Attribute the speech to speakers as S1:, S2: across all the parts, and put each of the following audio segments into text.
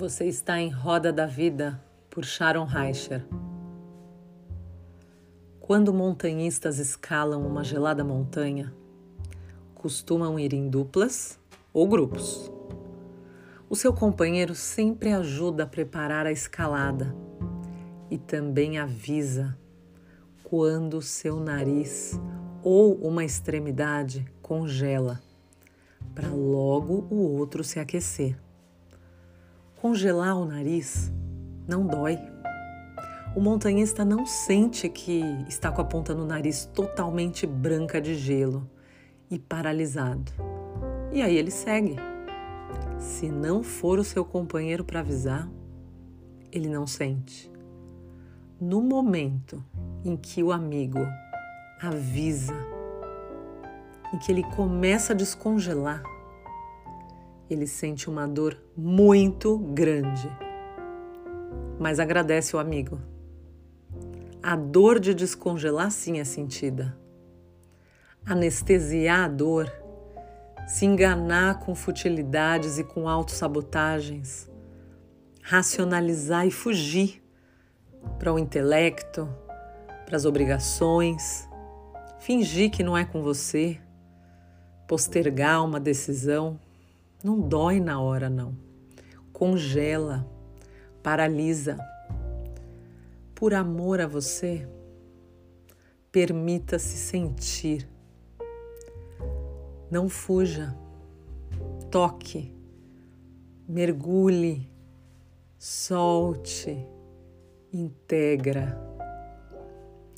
S1: Você está em Roda da Vida, por Sharon Reicher. Quando montanhistas escalam uma gelada montanha, costumam ir em duplas ou grupos. O seu companheiro sempre ajuda a preparar a escalada e também avisa quando seu nariz ou uma extremidade congela, para logo o outro se aquecer. Congelar o nariz não dói. O montanhista não sente que está com a ponta no nariz totalmente branca de gelo e paralisado. E aí ele segue. Se não for o seu companheiro para avisar, ele não sente. No momento em que o amigo avisa, em que ele começa a descongelar, ele sente uma dor muito grande, mas agradece o amigo. A dor de descongelar sim é sentida. Anestesiar a dor, se enganar com futilidades e com autossabotagens, racionalizar e fugir para o intelecto, para as obrigações, fingir que não é com você, postergar uma decisão não dói na hora, não. Congela, paralisa. Por amor a você, permita-se sentir. Não fuja, toque, mergulhe, solte, integra.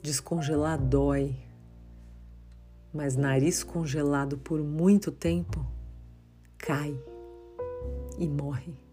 S1: Descongelar dói, mas nariz congelado por muito tempo cai e morre.